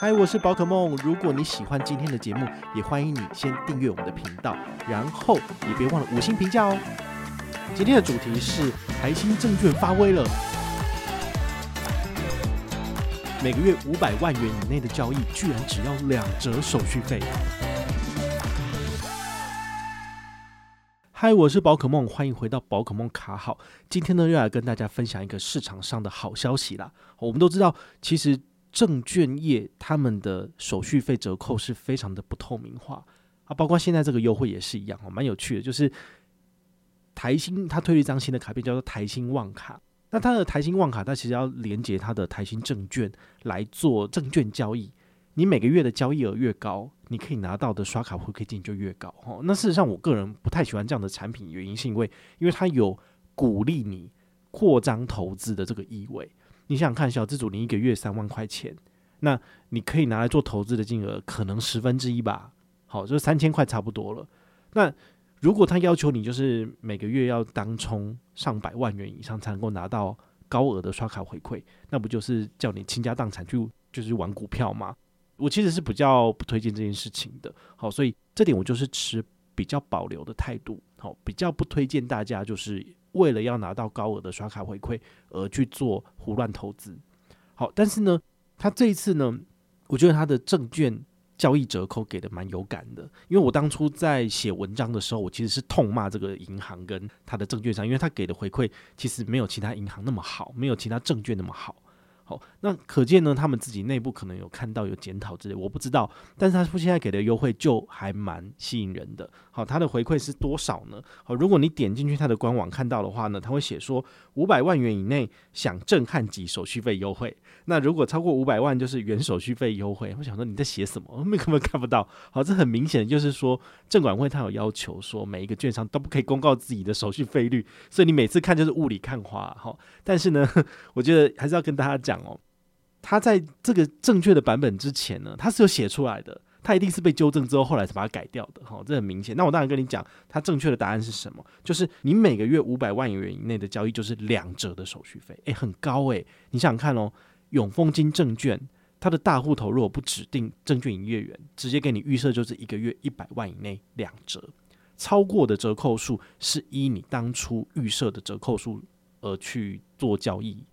嗨，我是宝可梦。如果你喜欢今天的节目，也欢迎你先订阅我们的频道，然后也别忘了五星评价哦。今天的主题是台新证券发威了，每个月五百万元以内的交易，居然只要两折手续费。嗨，我是宝可梦，欢迎回到宝可梦卡好。今天呢，又来跟大家分享一个市场上的好消息啦。我们都知道，其实。证券业他们的手续费折扣是非常的不透明化啊，包括现在这个优惠也是一样哦，蛮有趣的。就是台新它推了一张新的卡片，叫做台新旺卡。那它的台新旺卡，它其实要连接它的台新证券来做证券交易。你每个月的交易额越高，你可以拿到的刷卡回馈金就越高哦。那事实上，我个人不太喜欢这样的产品，原因是因为因为它有鼓励你扩张投资的这个意味。你想看，小资主你一个月三万块钱，那你可以拿来做投资的金额可能十分之一吧。好，就三千块差不多了。那如果他要求你就是每个月要当冲上百万元以上才能够拿到高额的刷卡回馈，那不就是叫你倾家荡产去就是玩股票吗？我其实是比较不推荐这件事情的。好，所以这点我就是持比较保留的态度。好，比较不推荐大家就是。为了要拿到高额的刷卡回馈而去做胡乱投资，好，但是呢，他这一次呢，我觉得他的证券交易折扣给的蛮有感的，因为我当初在写文章的时候，我其实是痛骂这个银行跟他的证券商，因为他给的回馈其实没有其他银行那么好，没有其他证券那么好。好，那可见呢，他们自己内部可能有看到有检讨之类，我不知道。但是他现在给的优惠就还蛮吸引人的。好，他的回馈是多少呢？好，如果你点进去他的官网看到的话呢，他会写说五百万元以内享震撼级手续费优惠。那如果超过五百万就是原手续费优惠。我想说你在写什么？我们根本看不到。好，这很明显就是说证管会他有要求说每一个券商都不可以公告自己的手续费率，所以你每次看就是雾里看花。好，但是呢，我觉得还是要跟大家讲。哦，他在这个正确的版本之前呢，他是有写出来的，他一定是被纠正之后，后来才把它改掉的，哈，这很明显。那我当然跟你讲，他正确的答案是什么？就是你每个月五百万元以内的交易就是两折的手续费，诶，很高诶。你想想看哦，永丰金证券它的大户头如果不指定证券营业员，直接给你预设就是一个月一百万以内两折，超过的折扣数是依你当初预设的折扣数而去做交易。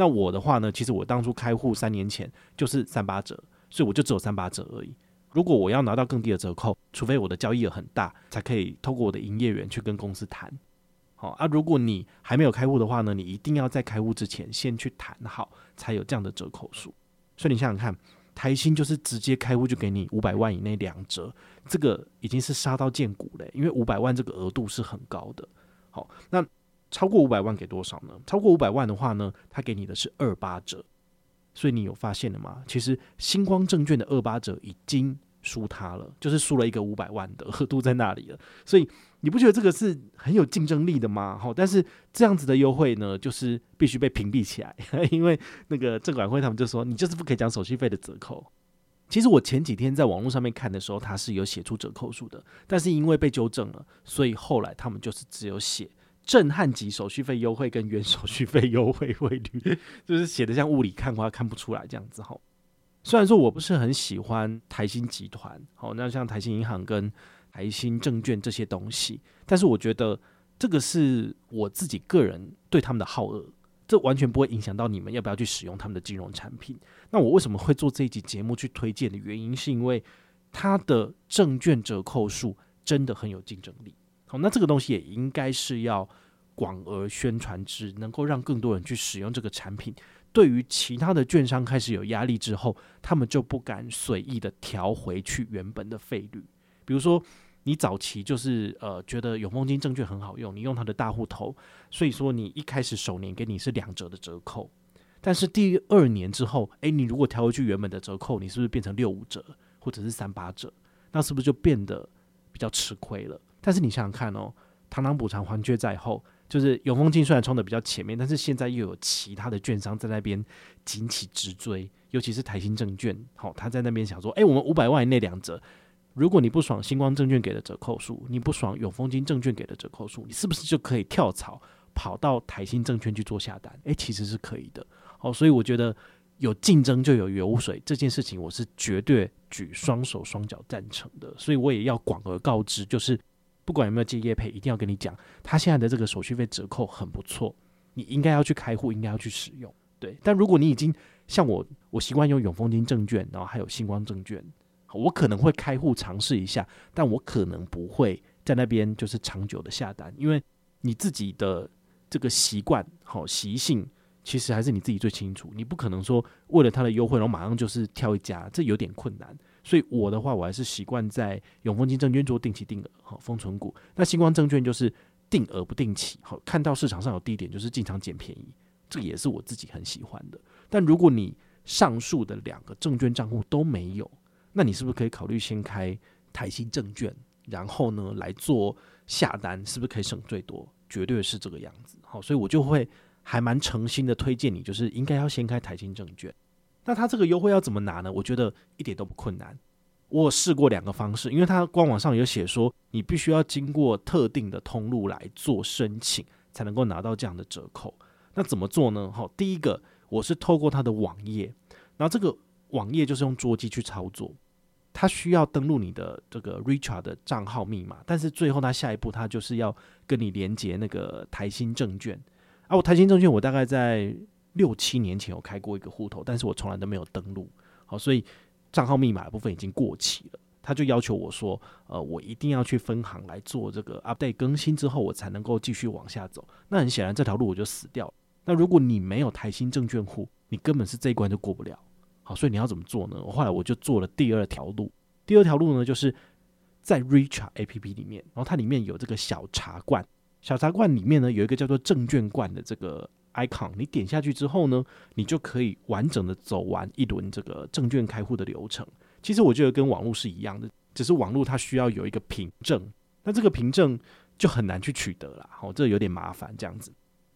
那我的话呢，其实我当初开户三年前就是三八折，所以我就只有三八折而已。如果我要拿到更低的折扣，除非我的交易额很大，才可以透过我的营业员去跟公司谈。好啊，如果你还没有开户的话呢，你一定要在开户之前先去谈好，才有这样的折扣数。所以你想想看，台新就是直接开户就给你五百万以内两折，这个已经是杀到见骨了，因为五百万这个额度是很高的。好，那。超过五百万给多少呢？超过五百万的话呢，他给你的是二八折。所以你有发现了吗？其实星光证券的二八折已经输他了，就是输了一个五百万的额度在那里了。所以你不觉得这个是很有竞争力的吗？好，但是这样子的优惠呢，就是必须被屏蔽起来，因为那个证管会他们就说你就是不可以讲手续费的折扣。其实我前几天在网络上面看的时候，他是有写出折扣数的，但是因为被纠正了，所以后来他们就是只有写。震撼级手续费优惠跟原手续费优惠汇率，就是写的像雾里看花，看不出来这样子哈。虽然说我不是很喜欢台新集团，好，那像台新银行跟台新证券这些东西，但是我觉得这个是我自己个人对他们的好恶，这完全不会影响到你们要不要去使用他们的金融产品。那我为什么会做这一集节目去推荐的原因，是因为它的证券折扣数真的很有竞争力。好，那这个东西也应该是要广而宣传之，能够让更多人去使用这个产品。对于其他的券商开始有压力之后，他们就不敢随意的调回去原本的费率。比如说，你早期就是呃觉得永丰金证券很好用，你用它的大户头，所以说你一开始首年给你是两折的折扣，但是第二年之后，诶，你如果调回去原本的折扣，你是不是变成六五折或者是三八折？那是不是就变得比较吃亏了？但是你想想看哦，螳螂捕蝉，黄雀在后。就是永丰金虽然冲得比较前面，但是现在又有其他的券商在那边紧起直追，尤其是台新证券，好，他在那边想说，哎，我们五百万以内两折，如果你不爽星光证券给的折扣数，你不爽永丰金证券给的折扣数，你是不是就可以跳槽跑到台新证券去做下单？哎，其实是可以的。好，所以我觉得有竞争就有油水这件事情，我是绝对举双手双脚赞成的。所以我也要广而告之，就是不管有没有接业配，一定要跟你讲，他现在的这个手续费折扣很不错，你应该要去开户，应该要去使用。对，但如果你已经像我，我习惯用永丰金证券，然后还有新光证券，我可能会开户尝试一下，但我可能不会在那边就是长久的下单，因为你自己的这个习惯好习性。其实还是你自己最清楚，你不可能说为了它的优惠，然后马上就是挑一家，这有点困难。所以我的话，我还是习惯在永丰金证券做定期定额，好，丰存股。那星光证券就是定额不定期，好，看到市场上有低点就是进场捡便宜，这也是我自己很喜欢的。但如果你上述的两个证券账户都没有，那你是不是可以考虑先开台新证券，然后呢来做下单，是不是可以省最多？绝对是这个样子。好，所以我就会。还蛮诚心的推荐你，就是应该要先开台新证券。那他这个优惠要怎么拿呢？我觉得一点都不困难。我试过两个方式，因为他官网上有写说，你必须要经过特定的通路来做申请，才能够拿到这样的折扣。那怎么做呢？好，第一个我是透过他的网页，然后这个网页就是用桌机去操作，他需要登录你的这个 Richard 的账号密码，但是最后他下一步他就是要跟你连接那个台新证券。啊，我台新证券，我大概在六七年前有开过一个户头，但是我从来都没有登录，好，所以账号密码的部分已经过期了。他就要求我说，呃，我一定要去分行来做这个 update 更新之后，我才能够继续往下走。那很显然，这条路我就死掉了。那如果你没有台新证券户，你根本是这一关就过不了。好，所以你要怎么做呢？我后来我就做了第二条路。第二条路呢，就是在 Richart APP 里面，然后它里面有这个小茶罐。小茶罐里面呢，有一个叫做证券罐的这个 icon，你点下去之后呢，你就可以完整的走完一轮这个证券开户的流程。其实我觉得跟网络是一样的，只是网络它需要有一个凭证，那这个凭证就很难去取得了，好，这有点麻烦这样子。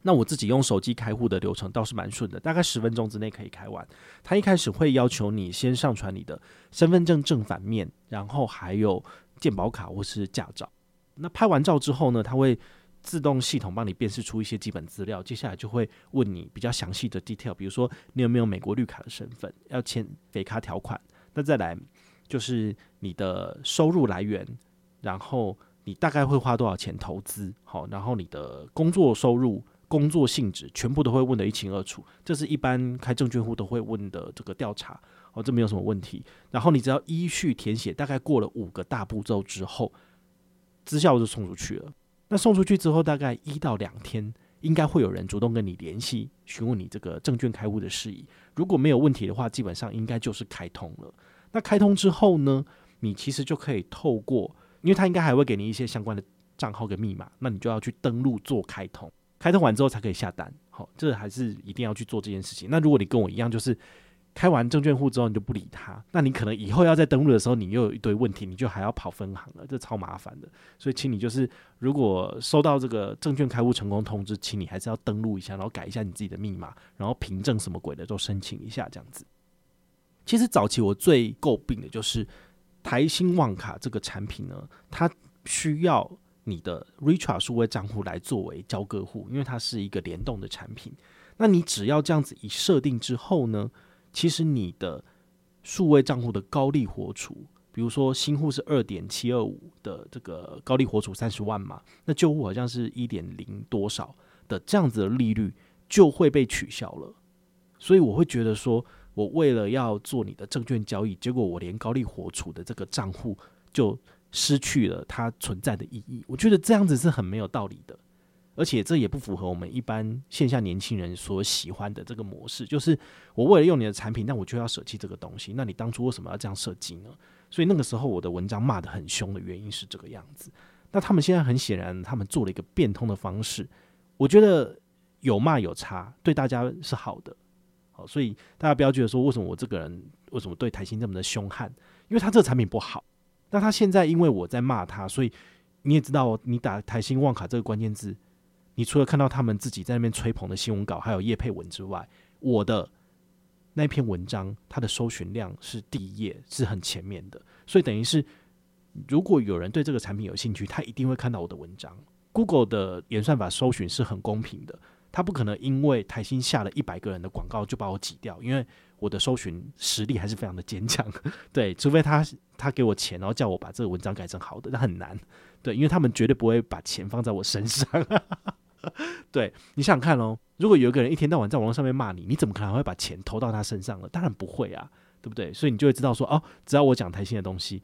那我自己用手机开户的流程倒是蛮顺的，大概十分钟之内可以开完。它一开始会要求你先上传你的身份证正反面，然后还有健保卡或是驾照。那拍完照之后呢，它会自动系统帮你辨识出一些基本资料，接下来就会问你比较详细的 detail，比如说你有没有美国绿卡的身份，要签肥卡条款。那再来就是你的收入来源，然后你大概会花多少钱投资，好，然后你的工作收入、工作性质，全部都会问得一清二楚。这是一般开证券户都会问的这个调查，哦，这没有什么问题。然后你只要依序填写，大概过了五个大步骤之后，资料就送出去了。那送出去之后，大概一到两天，应该会有人主动跟你联系，询问你这个证券开户的事宜。如果没有问题的话，基本上应该就是开通了。那开通之后呢，你其实就可以透过，因为他应该还会给你一些相关的账号跟密码，那你就要去登录做开通。开通完之后才可以下单。好，这还是一定要去做这件事情。那如果你跟我一样，就是。开完证券户之后，你就不理他，那你可能以后要再登录的时候，你又有一堆问题，你就还要跑分行了，这超麻烦的。所以，请你就是如果收到这个证券开户成功通知，请你还是要登录一下，然后改一下你自己的密码，然后凭证什么鬼的都申请一下，这样子。其实早期我最诟病的就是台新旺卡这个产品呢，它需要你的 rich 数位账户来作为交割户，因为它是一个联动的产品。那你只要这样子一设定之后呢，其实你的数位账户的高利活储，比如说新户是二点七二五的这个高利活储三十万嘛，那旧户好像是一点零多少的这样子的利率就会被取消了。所以我会觉得说，我为了要做你的证券交易，结果我连高利活储的这个账户就失去了它存在的意义。我觉得这样子是很没有道理的。而且这也不符合我们一般线下年轻人所喜欢的这个模式，就是我为了用你的产品，那我就要舍弃这个东西。那你当初为什么要这样设计呢？所以那个时候我的文章骂得很凶的原因是这个样子。那他们现在很显然，他们做了一个变通的方式，我觉得有骂有差，对大家是好的。好，所以大家不要觉得说，为什么我这个人为什么对台新这么的凶悍？因为他这个产品不好。那他现在因为我在骂他，所以你也知道，你打台新旺卡这个关键字。你除了看到他们自己在那边吹捧的新闻稿，还有叶配文之外，我的那篇文章它的搜寻量是第一页，是很前面的。所以等于是，如果有人对这个产品有兴趣，他一定会看到我的文章。Google 的演算法搜寻是很公平的，他不可能因为台新下了一百个人的广告就把我挤掉，因为我的搜寻实力还是非常的坚强。对，除非他他给我钱，然后叫我把这个文章改成好的，那很难。对，因为他们绝对不会把钱放在我身上。对，你想想看哦，如果有一个人一天到晚在网络上面骂你，你怎么可能会把钱投到他身上呢？当然不会啊，对不对？所以你就会知道说，哦，只要我讲台新的东西，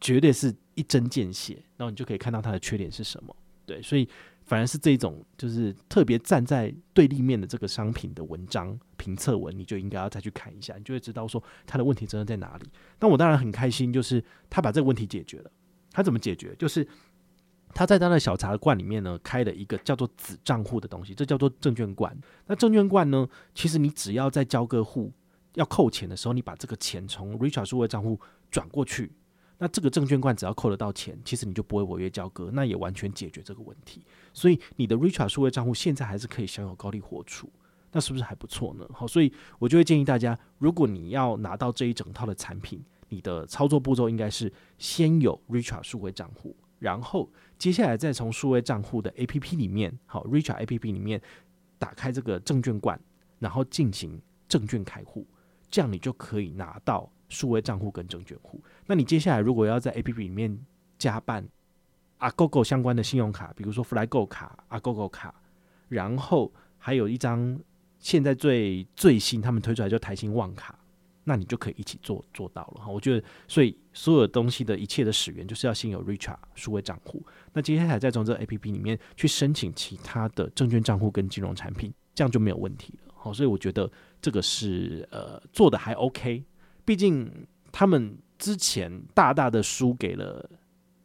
绝对是一针见血，然后你就可以看到他的缺点是什么。对，所以。反而是这种，就是特别站在对立面的这个商品的文章评测文，你就应该要再去看一下，你就会知道说他的问题真的在哪里。那我当然很开心，就是他把这个问题解决了。他怎么解决？就是他在他的小茶罐里面呢，开了一个叫做子账户的东西，这叫做证券罐。那证券罐呢，其实你只要在交割户要扣钱的时候，你把这个钱从 Richard 数位账户转过去。那这个证券罐只要扣得到钱，其实你就不会违约交割，那也完全解决这个问题。所以你的 Richard 数位账户现在还是可以享有高利活储，那是不是还不错呢？好，所以我就会建议大家，如果你要拿到这一整套的产品，你的操作步骤应该是先有 Richard 数位账户，然后接下来再从数位账户的 APP 里面，好 Richart APP 里面打开这个证券罐，然后进行证券开户，这样你就可以拿到。数位账户跟证券户，那你接下来如果要在 APP 里面加办 Agogo 相关的信用卡，比如说 FlyGo 卡、Agogo 卡，然后还有一张现在最最新他们推出来就台新旺卡，那你就可以一起做做到了哈。我觉得，所以所有东西的一切的始源就是要先有 Richard 数位账户，那接下来再从这 APP 里面去申请其他的证券账户跟金融产品，这样就没有问题了。好，所以我觉得这个是呃做的还 OK。毕竟他们之前大大的输给了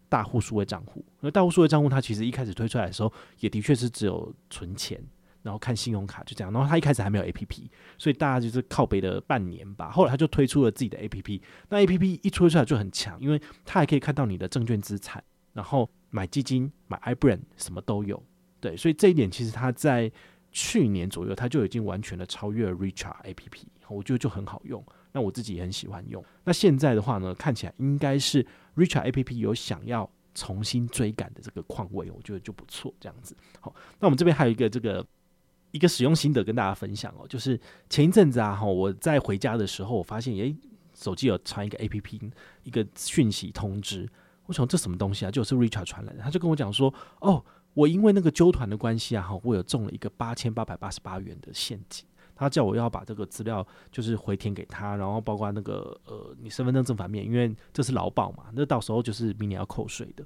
大户数位账户，而大户数位账户它其实一开始推出来的时候，也的确是只有存钱，然后看信用卡就这样。然后他一开始还没有 APP，所以大家就是靠北了半年吧。后来他就推出了自己的 APP，那 APP 一推出来就很强，因为他还可以看到你的证券资产，然后买基金、买 iBrand 什么都有。对，所以这一点其实他在去年左右他就已经完全的超越了 Richart APP，我觉得就很好用。那我自己也很喜欢用。那现在的话呢，看起来应该是 Richart APP 有想要重新追赶的这个况味，我觉得就不错。这样子，好，那我们这边还有一个这个一个使用心得跟大家分享哦，就是前一阵子啊，哈，我在回家的时候，我发现，诶，手机有传一个 APP，一个讯息通知，我想这什么东西啊？就是 Richard 传来的，他就跟我讲说，哦，我因为那个纠团的关系啊，哈，我有中了一个八千八百八十八元的现金。他叫我要把这个资料就是回填给他，然后包括那个呃，你身份证正反面，因为这是劳保嘛，那到时候就是明年要扣税的。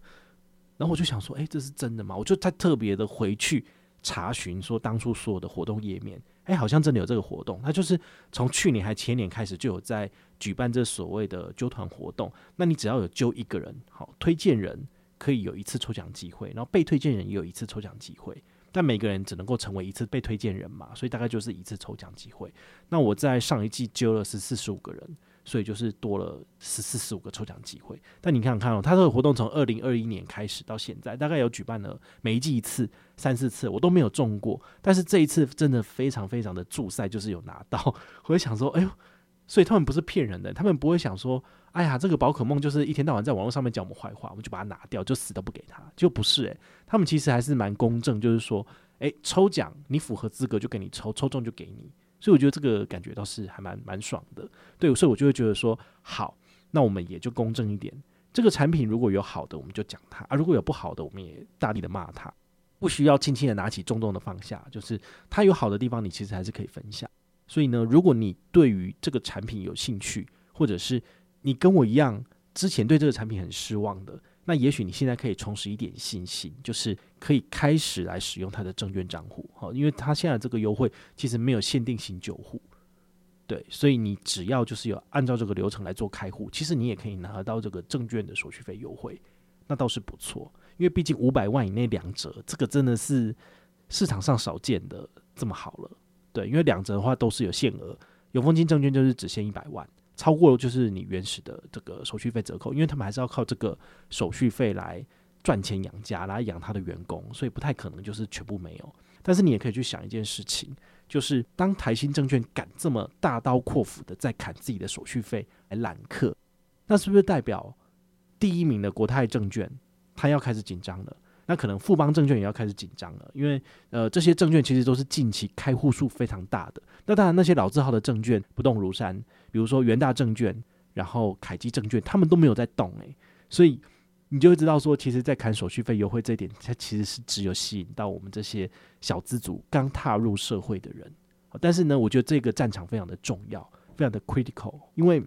然后我就想说，诶，这是真的吗？我就他特别的回去查询说，当初所有的活动页面，诶，好像真的有这个活动。他就是从去年还前年开始就有在举办这所谓的揪团活动。那你只要有揪一个人，好，推荐人可以有一次抽奖机会，然后被推荐人也有一次抽奖机会。但每个人只能够成为一次被推荐人嘛，所以大概就是一次抽奖机会。那我在上一季揪了是四十五个人，所以就是多了十四十五个抽奖机会。但你看看哦，他这个活动从二零二一年开始到现在，大概有举办了每一季一次三四次，我都没有中过。但是这一次真的非常非常的助赛，就是有拿到。我就想说，哎呦，所以他们不是骗人的，他们不会想说。哎呀，这个宝可梦就是一天到晚在网络上面讲我们坏话，我们就把它拿掉，就死都不给他，就不是诶、他们其实还是蛮公正，就是说，诶，抽奖你符合资格就给你抽，抽中就给你，所以我觉得这个感觉倒是还蛮蛮爽的，对，所以我就会觉得说，好，那我们也就公正一点，这个产品如果有好的，我们就讲它啊；如果有不好的，我们也大力的骂它，不需要轻轻的拿起，重重的放下，就是它有好的地方，你其实还是可以分享。所以呢，如果你对于这个产品有兴趣，或者是你跟我一样，之前对这个产品很失望的，那也许你现在可以重拾一点信心，就是可以开始来使用它的证券账户，好，因为它现在这个优惠其实没有限定型旧户，对，所以你只要就是有按照这个流程来做开户，其实你也可以拿到这个证券的手续费优惠，那倒是不错，因为毕竟五百万以内两折，这个真的是市场上少见的这么好了，对，因为两折的话都是有限额，永丰金证券就是只限一百万。超过就是你原始的这个手续费折扣，因为他们还是要靠这个手续费来赚钱养家，来养他的员工，所以不太可能就是全部没有。但是你也可以去想一件事情，就是当台新证券敢这么大刀阔斧的在砍自己的手续费来揽客，那是不是代表第一名的国泰证券他要开始紧张了？那可能富邦证券也要开始紧张了，因为呃这些证券其实都是近期开户数非常大的。那当然那些老字号的证券不动如山，比如说元大证券，然后凯基证券，他们都没有在动诶、所以你就会知道说，其实，在砍手续费优惠这一点，它其实是只有吸引到我们这些小资族刚踏入社会的人。但是呢，我觉得这个战场非常的重要，非常的 critical，因为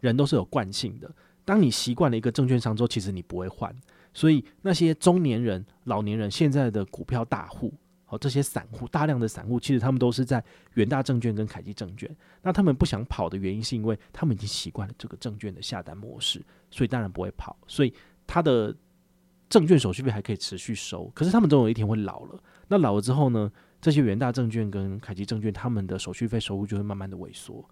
人都是有惯性的。当你习惯了一个证券商之后，其实你不会换。所以那些中年人、老年人现在的股票大户，好，这些散户，大量的散户，其实他们都是在元大证券跟凯基证券。那他们不想跑的原因，是因为他们已经习惯了这个证券的下单模式，所以当然不会跑。所以他的证券手续费还可以持续收。可是他们总有一天会老了。那老了之后呢？这些元大证券跟凯基证券，他们的手续费收入就会慢慢的萎缩。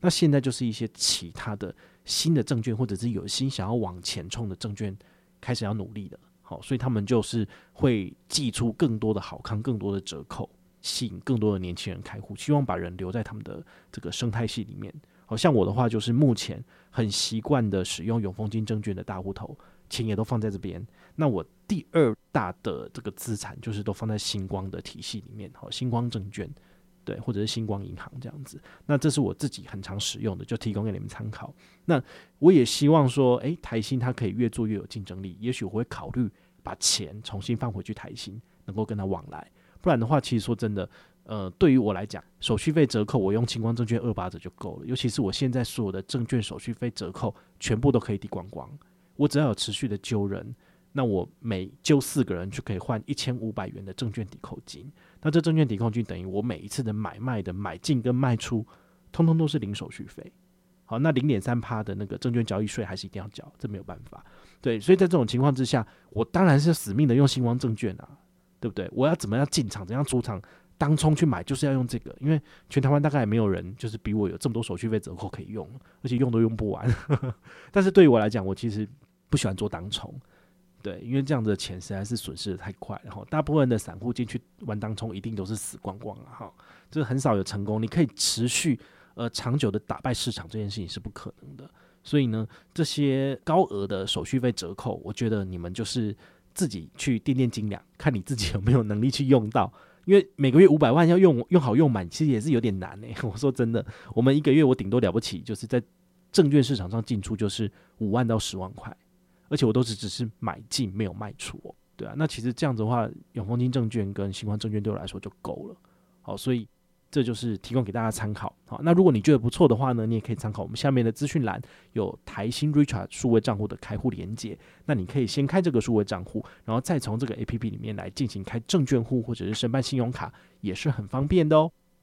那现在就是一些其他的新的证券，或者是有心想要往前冲的证券，开始要努力了。好，所以他们就是会寄出更多的好康、更多的折扣，吸引更多的年轻人开户，希望把人留在他们的这个生态系里面。好像我的话，就是目前很习惯的使用永丰金证券的大户头，钱也都放在这边。那我第二大的这个资产就是都放在星光的体系里面，好，星光证券，对，或者是星光银行这样子。那这是我自己很常使用的，就提供给你们参考。那我也希望说，诶，台新它可以越做越有竞争力。也许我会考虑把钱重新放回去台新，能够跟他往来。不然的话，其实说真的，呃，对于我来讲，手续费折扣我用星光证券二八折就够了。尤其是我现在所有的证券手续费折扣全部都可以抵光光。我只要有持续的揪人，那我每揪四个人就可以换一千五百元的证券抵扣金。那这证券抵扣金等于我每一次的买卖的买进跟卖出，通通都是零手续费。好，那零点三趴的那个证券交易税还是一定要交，这没有办法。对，所以在这种情况之下，我当然是死命的用星光证券啊，对不对？我要怎么样进场，怎样出场，当冲去买，就是要用这个，因为全台湾大概也没有人就是比我有这么多手续费折扣可以用，而且用都用不完。但是对于我来讲，我其实。不喜欢做当冲，对，因为这样子的钱实在是损失的太快，然后大部分的散户进去玩当冲，一定都是死光光了哈，就是很少有成功。你可以持续呃长久的打败市场这件事情是不可能的，所以呢，这些高额的手续费折扣，我觉得你们就是自己去掂掂斤两，看你自己有没有能力去用到，因为每个月五百万要用用好用满，其实也是有点难诶。我说真的，我们一个月我顶多了不起，就是在证券市场上进出就是五万到十万块。而且我都是只是买进没有卖出，对啊，那其实这样子的话，永丰金证券跟新光证券对我来说就够了，好，所以这就是提供给大家参考。好，那如果你觉得不错的话呢，你也可以参考我们下面的资讯栏有台新 Richart 数位账户的开户连接，那你可以先开这个数位账户，然后再从这个 APP 里面来进行开证券户或者是申办信用卡，也是很方便的哦。